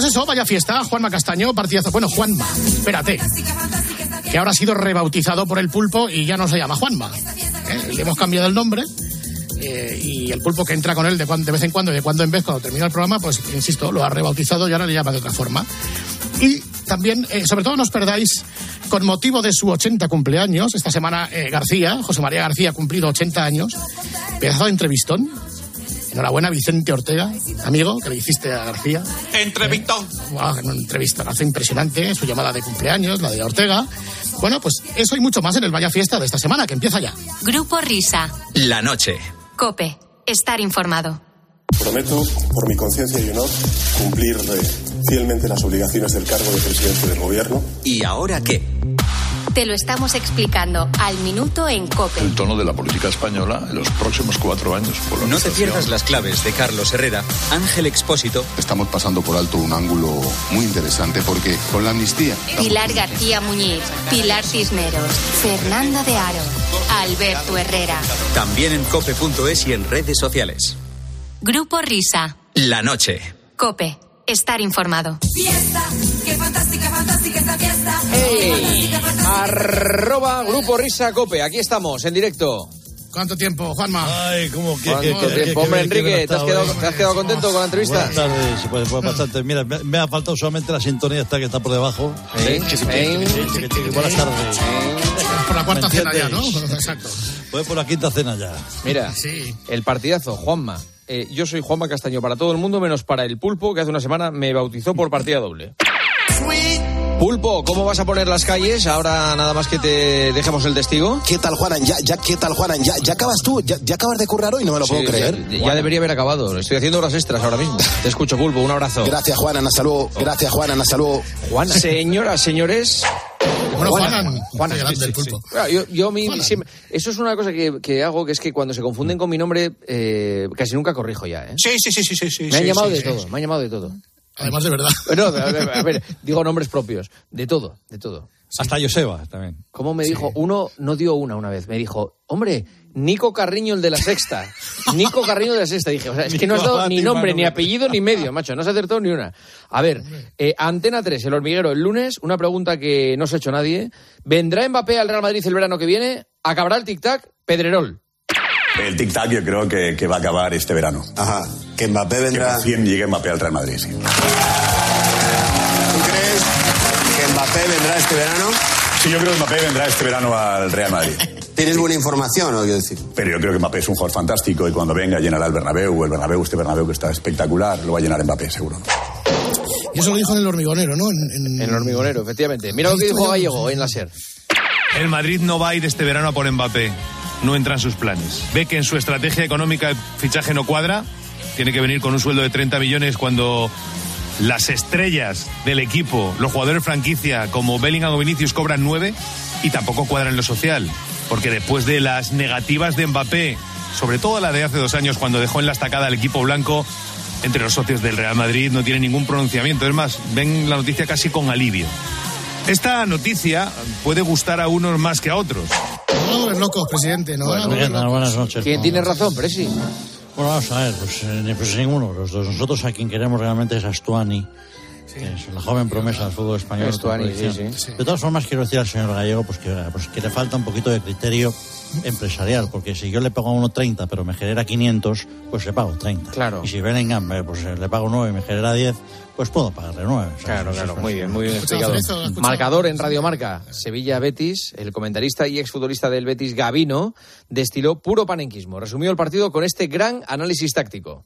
pues eso, vaya fiesta. Juanma Castaño, partidazo. Bueno, Juanma, espérate. Que ahora ha sido rebautizado por el pulpo y ya no se llama Juanma. ¿eh? Le hemos cambiado el nombre. eh, y el pulpo que entra con él de, cuan- de vez en cuando de cuando en vez cuando termina el programa, pues insisto, lo ha rebautizado y ahora le llama de otra forma. Y también, eh, sobre todo, no os perdáis, con motivo de su 80 cumpleaños, esta semana eh, García, José María García, ha cumplido 80 años, pedazo de entrevistón. Enhorabuena, Vicente Ortega, amigo, que le hiciste a García. Entrevistón. Wow, una entrevista, hace impresionante su llamada de cumpleaños, la de Ortega. Bueno, pues eso y mucho más en el Vaya Fiesta de esta semana, que empieza ya. Grupo Risa. La noche. Cope. Estar informado. Prometo, por mi conciencia y honor, cumplir eh, fielmente las obligaciones del cargo de presidente del gobierno. ¿Y ahora qué? Te lo estamos explicando al minuto en Cope. El tono de la política española en los próximos cuatro años. No te pierdas las claves de Carlos Herrera, Ángel Expósito. Estamos pasando por alto un ángulo muy interesante porque con la amnistía. Pilar García Muñiz, Pilar Cisneros, Fernando de Aro, Alberto Herrera. También en cope.es y en redes sociales. Grupo Risa. La noche. Cope. Estar informado. Fiesta, qué fantástica, fantástica esta fiesta. ¡Ey! Arroba Grupo Risa Cope. Aquí estamos, en directo. ¿Cuánto tiempo, Juanma? Ay, ¿cómo que, ¿Cuánto que- tiempo? que- Hombre, que- que Enrique, ¿te has quedado, te has quedado contento con la entrevista? Buenas tardes, pues, pues bastante. Mira, me, me ha faltado solamente la sintonía esta que está por debajo. Buenas tardes. Por la cuarta ¿Me cena ya, ¿no? Exacto. Pues por la quinta cena ya. Mira, el partidazo, Juanma. Eh, yo soy Juanma Castaño para todo el mundo, menos para el pulpo, que hace una semana me bautizó por partida doble. Pulpo, ¿cómo vas a poner las calles? Ahora nada más que te dejemos el testigo. ¿Qué tal, Juanan? Ya, ya, ¿qué tal, Juanan? Ya, ya acabas tú, ya, ya acabas de currar hoy, no me lo puedo Sí, creer. Ya, ya debería haber acabado. Estoy haciendo horas extras ahora mismo. Te escucho, Pulpo. Un abrazo. Gracias, Juanan, hasta luego. Gracias, Juanan, hasta luego. Juana. Señoras, señores. Bueno, Juana. Juanan. Juana, Qué grande sí, el sí, pulpo. sí. Yo, yo a mí siempre- eso es una cosa que, que hago, que es que cuando se confunden con mi nombre, eh, casi nunca corrijo ya. ¿eh? Sí, sí, sí, sí, sí. sí Me han sí, llamado sí, de sí. todo, me han llamado de todo. Además de verdad. No, a ver, a ver, digo nombres propios. De todo, de todo. Hasta Joseba también. ¿Cómo me dijo? Uno no dio una una vez. Me dijo, hombre, Nico Carriño, el de la sexta. Nico Carriño de la sexta. Dije, o sea, es que no has dado ni nombre, ni apellido, ni medio, macho. No se ha acertado ni una. A ver, eh, Antena 3, el hormiguero, el lunes, una pregunta que no se ha hecho nadie. ¿Vendrá Mbappé al Real Madrid el verano que viene? ¿Acabará el tic-tac? Pedrerol. El tic-tac yo creo que, que va a acabar este verano. Ajá, que Mbappé vendrá. Que fin llegue Mbappé al Real Madrid, sí. ¿Tú crees que Mbappé vendrá este verano? Sí, yo creo que Mbappé vendrá este verano al Real Madrid. ¿Tienes buena información o quiero decir? Pero yo creo que Mbappé es un jugador fantástico y cuando venga llenará el Bernabéu. El Bernabéu, este Bernabéu que está espectacular, lo va a llenar Mbappé, seguro. Y eso lo dijo en el hormigonero, ¿no? En, en- En el hormigonero, efectivamente. Mira lo que dijo Gallego en la SER. El Madrid no va a ir este verano a por Mbappé. No entra en sus planes. Ve que en su estrategia económica el fichaje no cuadra. Tiene que venir con un sueldo de 30 millones cuando las estrellas del equipo, los jugadores franquicia como Bellingham o Vinicius cobran 9 y tampoco cuadra en lo social. Porque después de las negativas de Mbappé, sobre todo la de hace dos años cuando dejó en la estacada al equipo blanco, entre los socios del Real Madrid no tiene ningún pronunciamiento. Es más, ven la noticia casi con alivio. Esta noticia puede gustar a unos más que a otros. No, es loco, presidente, ¿no? Bueno. Buenas noches. ¿Quién tiene razón, Presi? Bueno, vamos a ver, pues, eh, pues ninguno. Los dos. Nosotros a quien queremos realmente es a Stuani, que es la joven promesa del fútbol español. Stuani, con proyección. sí, sí. De todas formas, quiero decir al señor Gallego pues que, pues, que le falta un poquito de criterio empresarial, porque si yo le pago a uno 30 pero me genera 500, pues le pago 30. Claro. Y si Bellingham eh, pues, eh, le pago 9 y me genera 10, pues puedo pagarle 9. Claro, claro, muy bien, muy bien explicado. Marcador en Radio Marca. Sevilla-Betis, el comentarista y exfutbolista del Betis, Gavino, destiló puro panenquismo. Resumió el partido con este gran análisis táctico.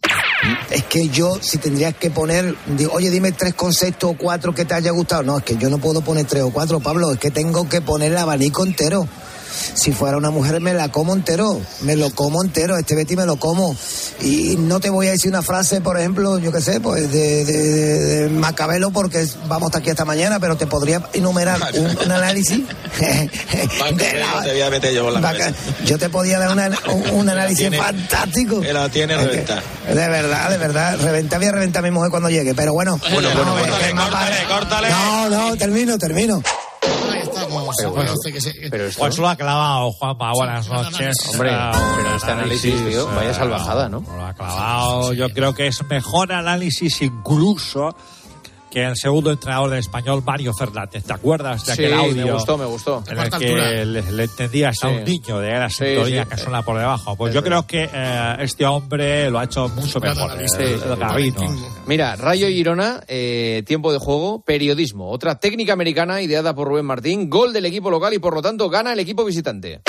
Es que yo, si tendrías que poner, digo, oye, dime tres conceptos o cuatro que te haya gustado. No, es que yo no puedo poner tres o cuatro, Pablo, es que tengo que poner el abanico entero. Si fuera una mujer me la como entero, me lo como entero, este Betty me lo como. Y no te voy a decir una frase, por ejemplo, yo qué sé, pues de, de- de- de Macabelo, porque vamos hasta aquí esta mañana, pero te podría enumerar un, un análisis. Te yo te podía dar una- un, un análisis tiene- fantástico. La tiene reventada. De verdad, de verdad. Reventar voy a reventar a mi mujer cuando llegue. Pero bueno, Bueno, bueno, ver, córtale, córtale. No, no, termino, termino. Pero que se- esto, Pues lo ha clavado, Juanpa. Buenas noches. hombre, pero este análisis, tío, vaya salvajada, ¿no? Lo ha clavado. Yo creo que es mejor análisis incluso que el segundo entrenador del español, Mario Fernández. ¿Te acuerdas de Sí, aquel audio? me gustó, me gustó. En el que le, le entendías a Sí. un niño de la sintonía sí. que suena por debajo. Pues Es yo creo que eh, este hombre lo ha hecho mucho mejor. eh. Mira, Rayo Girona, eh, tiempo de juego, periodismo. Otra técnica americana ideada por Rubén Martín. Gol del equipo local y por lo tanto gana el equipo visitante.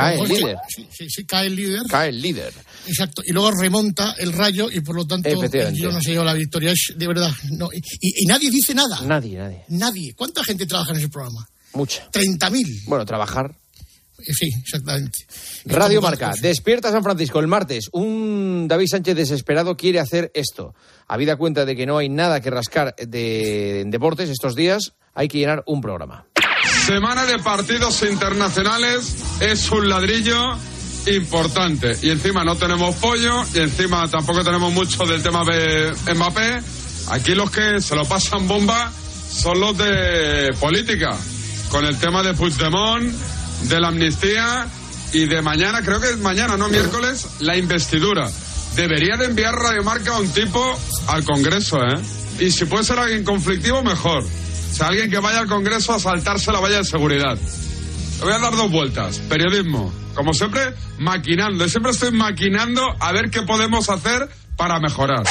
Cae el líder. Sí, sí, sí, cae el líder. Cae el líder. Exacto. Y luego remonta el rayo y por lo tanto el Efectivamente. Girona se lleva la victoria. Es de verdad. No, y, y- y nadie dice nada. Nadie, nadie. Nadie. ¿Cuánta gente trabaja en ese programa? Mucha. 30.000. Bueno, trabajar. Eh, Sí, exactamente. Radio Marca, despierta San Francisco el martes. Un David Sánchez desesperado quiere hacer esto. Habida cuenta de que no hay nada que rascar de en deportes estos días, hay que llenar un programa. Semana de partidos internacionales es un ladrillo importante. Y encima no tenemos pollo y encima tampoco tenemos mucho del tema de Mbappé. Aquí los que se lo pasan bomba son los de política. Con el tema de Puigdemont, de la amnistía y de mañana, creo que es mañana, no miércoles, la investidura. Debería de enviar Radio Marca a un tipo al Congreso, ¿eh? Y si puede ser alguien conflictivo, mejor. Sea, alguien que vaya al Congreso a saltarse la valla de seguridad. Le voy a dar dos vueltas. Periodismo. Como siempre, maquinando. Siempre estoy maquinando a ver qué podemos hacer para mejorar.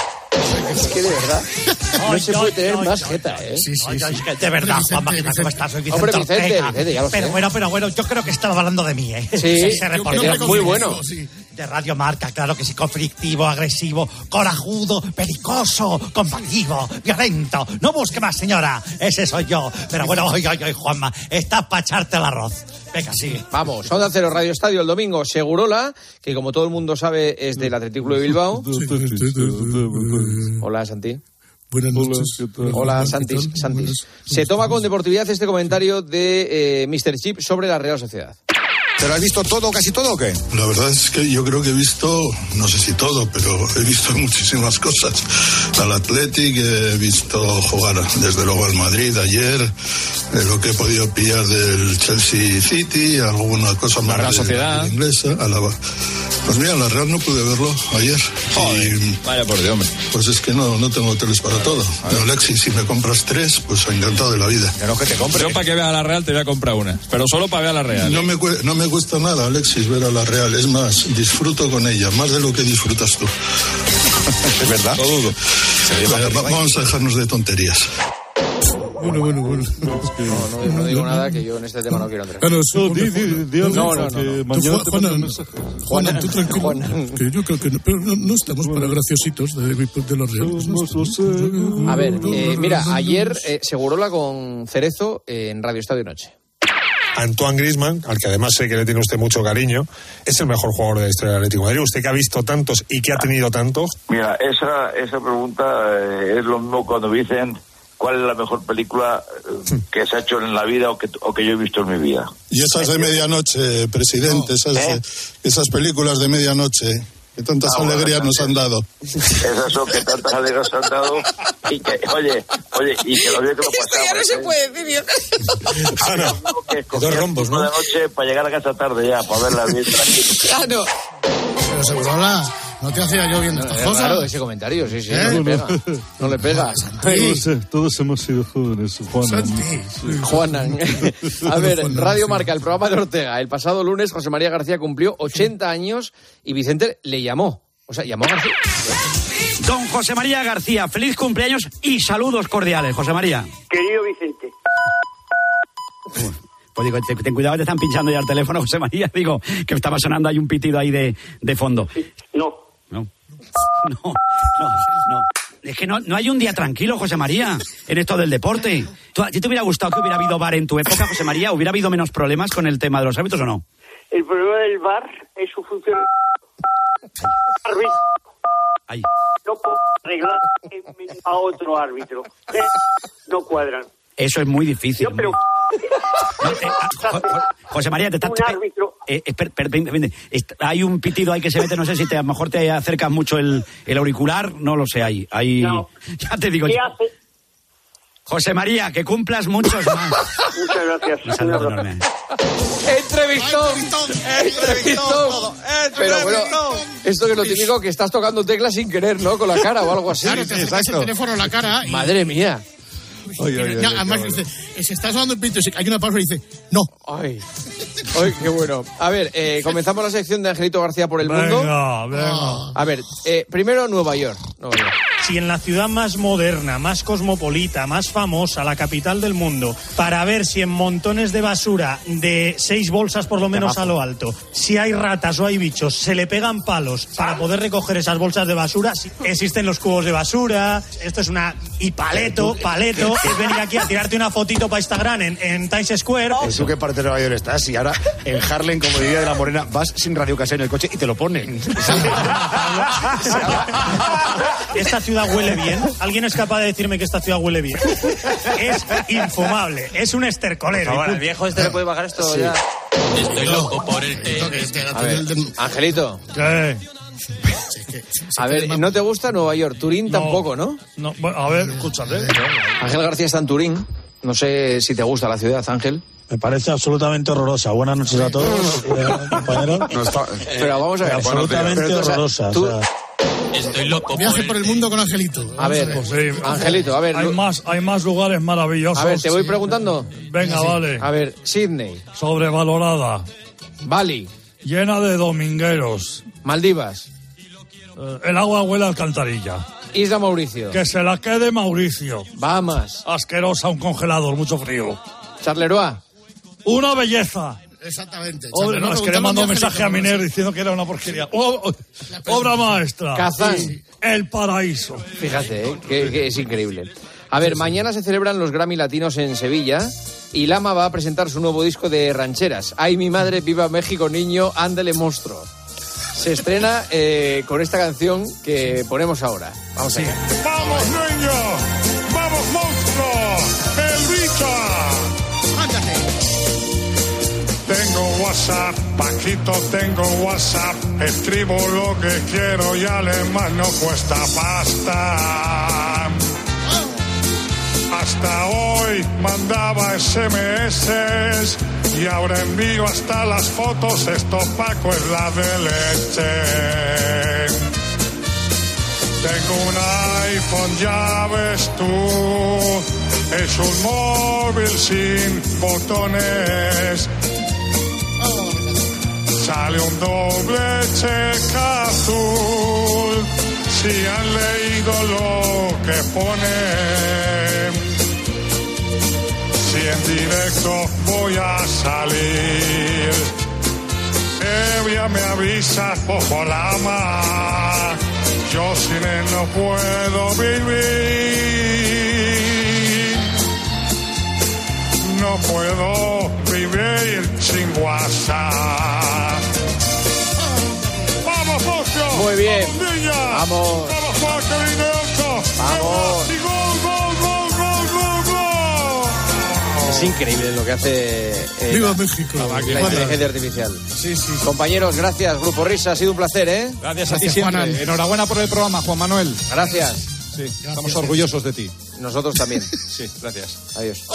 Es que de verdad, no se puede tener más jeta, ¿eh? Oye, es que de verdad, Juan Máquina, ¿cómo estás? Soy Vicente Hombre, Vicente, Ortega. Vicente, ya lo pero sé. bueno, pero bueno, yo creo que estaba hablando de mí, ¿eh? Sí, Ese reportero que muy bueno. De Radio Marca, claro que sí, conflictivo, agresivo, corajudo, pericoso, combativo, violento. No busque más, señora. Ese soy yo. Pero bueno, oye, oye, oye, Juanma, estás para echarte el arroz. Venga, sigue. Vamos, Onda Cero Radio Estadio el domingo, Segurola, que como todo el mundo sabe es del Atlético de Bilbao. Hola, Santi. Buenas noches. Hola, Santis. Santis. Se toma con deportividad este comentario de eh, Mr. Chip sobre la Real Sociedad. ¿Te lo has visto todo, casi todo o qué? La verdad es que yo creo que he visto, no sé si todo, pero he visto muchísimas cosas. Al Athletic he visto jugar desde luego al Madrid ayer, eh, lo que he podido pillar del Chelsea City, alguna cosa más. Real de- Sociedad. de inglesa. a la- pues mira, la Real no pude verlo ayer. Y, Vaya por Dios, hombre. pues es que no, no tengo hoteles para todo. Pero Alexis, si me compras tres, pues encantado de la vida. que te compre. Yo para que vea la Real te voy a comprar una. Pero solo para ver a la Real. No me, cue- no me cuesta nada, Alexis, ver a la Real. Es más, disfruto con ella, más de lo que disfrutas tú. Es verdad. Dudo. Vamos a dejarnos de tonterías. Bueno, bueno, bueno. No, no, no digo nada que yo en este tema no quiero entrar. No, sí, di, di, di, no, no, no, Mañana Juan- te tú tranquilo. Que yo creo que no, pero no, no estamos para graciositos de, de los reales. no. A ver, eh, mira, ayer eh, Segurola con Cerezo eh, en Radio Estadio Noche. Antoine Griezmann, al que además sé que le tiene usted mucho cariño, es el mejor jugador de la historia del Atlético de Madrid. Usted que ha visto tantos y que ha tenido tantos. Mira, esa, esa pregunta eh, es lo mismo cuando me dicen cuál es la mejor película eh, que se ha hecho en la vida o que, o que yo he visto en mi vida. Y esas de medianoche, presidente, esas, ¿Eh? esas películas de medianoche, que tantas Ah, bueno, alegrías nos han dado. Esas son que tantas alegrías han dado y que, oye, oye, y que lo bien que lo pasamos. ¿eh? puede decir. Que escogía rombos, ¿no? de noche para llegar a casa tarde ya, para verla bien tranquilo. Claro. Pero Segurola, no te hacía yo viendo estas Es cosas. raro ese comentario, sí, sí, ¿Eh? no le pega. No le pega. Todos, todos hemos sido jóvenes, Juan. Juanan. A ver, Radio Marca, el programa de Ortega. El pasado lunes José María García cumplió 80 años y Vicente le llamó. O sea, llamó a García. Don José María García, feliz cumpleaños y saludos cordiales, José María. Querido Vicente, Pues digo, ten, ten cuidado, te están pinchando ya el teléfono, José María. Digo, que estaba sonando ahí un pitido ahí de, de fondo. no. No. No, no, no. Es que no, no hay un día tranquilo, José María, en esto del deporte. ¿Tú, ¿A ti te hubiera gustado que hubiera habido bar en tu época, José María? ¿Hubiera habido menos problemas con el tema de los árbitros o no? El problema del bar es su función. No puedo arreglar a otro árbitro. Eh, No cuadran. Eso es muy difícil. pero No, eh, ah, Jo- Jo- José María, te está... un árbitro. Eh, est- hay un pitido ahí que se mete, no sé si te, a lo mejor te acercas mucho el, el auricular, no lo sé, ahí, ahí No. ya te digo ¿Qué yo. hace? José María, que cumplas muchos más. Muchas gracias. Un saludo enorme. ¡Entrevistón! ¡Entrevistón! Pero bueno, esto que es lo típico que estás tocando teclas sin querer, ¿no? Con la cara o algo así. Claro, te acercas el teléfono a la cara y... Madre mía. No, además dice, se está sonando el pito y hay una pausa y dice, no. Ay, ay, qué bueno. A ver, eh, comenzamos la sección de Angelito García por el mundo. Venga, venga. A ver, eh, primero Nueva York. Nueva York. Si en la ciudad más moderna, más cosmopolita, más famosa, la capital del mundo, para ver si en montones de basura de seis bolsas por lo menos a lo alto, si hay ratas o hay bichos, se le pegan palos para poder recoger esas bolsas de basura, si- existen los cubos de basura, esto es una... y paleto, paleto, es venir aquí a tirarte una fotito para Instagram en, en Times Square. ¿Tú qué parte de Nueva York estás? Y ahora en Harlem, como diría de la Morena, vas sin radio en el coche y te lo ponen. Esta ciudad huele bien. ¿Alguien es capaz de decirme que esta ciudad huele bien? Es infumable. Es un estercolero. Al punto. viejo este le puede bajar esto Sí. ya. Estoy loco por el A ver, Angelito. ¿Qué? A ver, ¿no te gusta Nueva York? Turín tampoco, ¿no? No, bueno, a ver, escúchate. Ángel García está en Turín. No sé si te gusta la ciudad, Ángel. Me parece absolutamente horrorosa. Buenas noches a todos, eh. Pero vamos a ver. Absolutamente Pero tú, o sea, horrorosa. o tú- sea, Estoy loco. Viaje por el mundo con Angelito. A ver, Angelito, a ver. Hay más, hay más lugares maravillosos. A ver, te voy preguntando. Venga, Sí. vale. A ver, Sydney. Sobrevalorada. Bali. Llena de domingueros. Maldivas. El agua huele a alcantarilla. Isla Mauricio. Que se la quede Mauricio. Bahamas. Asquerosa, un congelador, mucho frío. Charleroi. Una belleza. Exactamente. Oh, no, es que le mando un mensaje a Miner diciendo que era una porquería. Oh, obra maestra. Kazán. Sí. El paraíso. Fíjate, ¿eh? que, que es increíble. A ver, mañana se celebran los Grammy Latinos en Sevilla y Lama va a presentar su nuevo disco de rancheras. Ay, mi madre, viva México, niño, ándele monstruo. Se estrena eh, con esta canción que ponemos ahora. Vamos allá. ¡Vamos, niño! ¡Vamos, monstruo! ¡El bicho! Tengo WhatsApp, Paquito, tengo WhatsApp. Escribo lo que quiero y además no cuesta pasta. Hasta hoy mandaba SMS y ahora envío hasta las fotos. Esto Paco es la de leche. Tengo un iPhone, ya ves tú. Es un móvil sin botones. Sale un doble cheque azul. Si han leído lo que pone. En directo voy a salir. Evia me avisa, ojo lama. Yo sin él no puedo vivir. No puedo vivir sin WhatsApp. ¡Vamos, Mocio! Muy bien. ¡Vamos! Vamos. ¡Vamos! Vamos. Es increíble lo que hace. Eh, ¡Viva la, México! La, inteligencia artificial. Sí, sí. Compañeros, gracias. Grupo Risa, ha sido un placer, ¿eh? Gracias, a ti siempre. Juan Enhorabuena por el programa, Juan Manuel. Gracias. Sí, estamos orgullosos de ti. Nosotros también. sí, gracias. Adiós.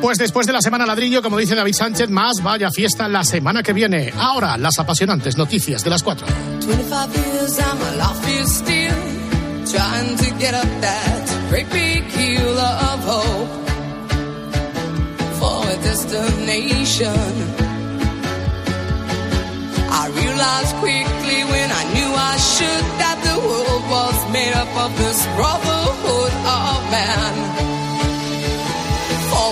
Pues después de la semana ladrillo, como dice David Sánchez, más vaya fiesta la semana que viene. Ahora, las apasionantes noticias de las 4. Get up that great big hill of hope for a destination. I realized quickly when I knew I should that the world was made up of this brotherhood of man. For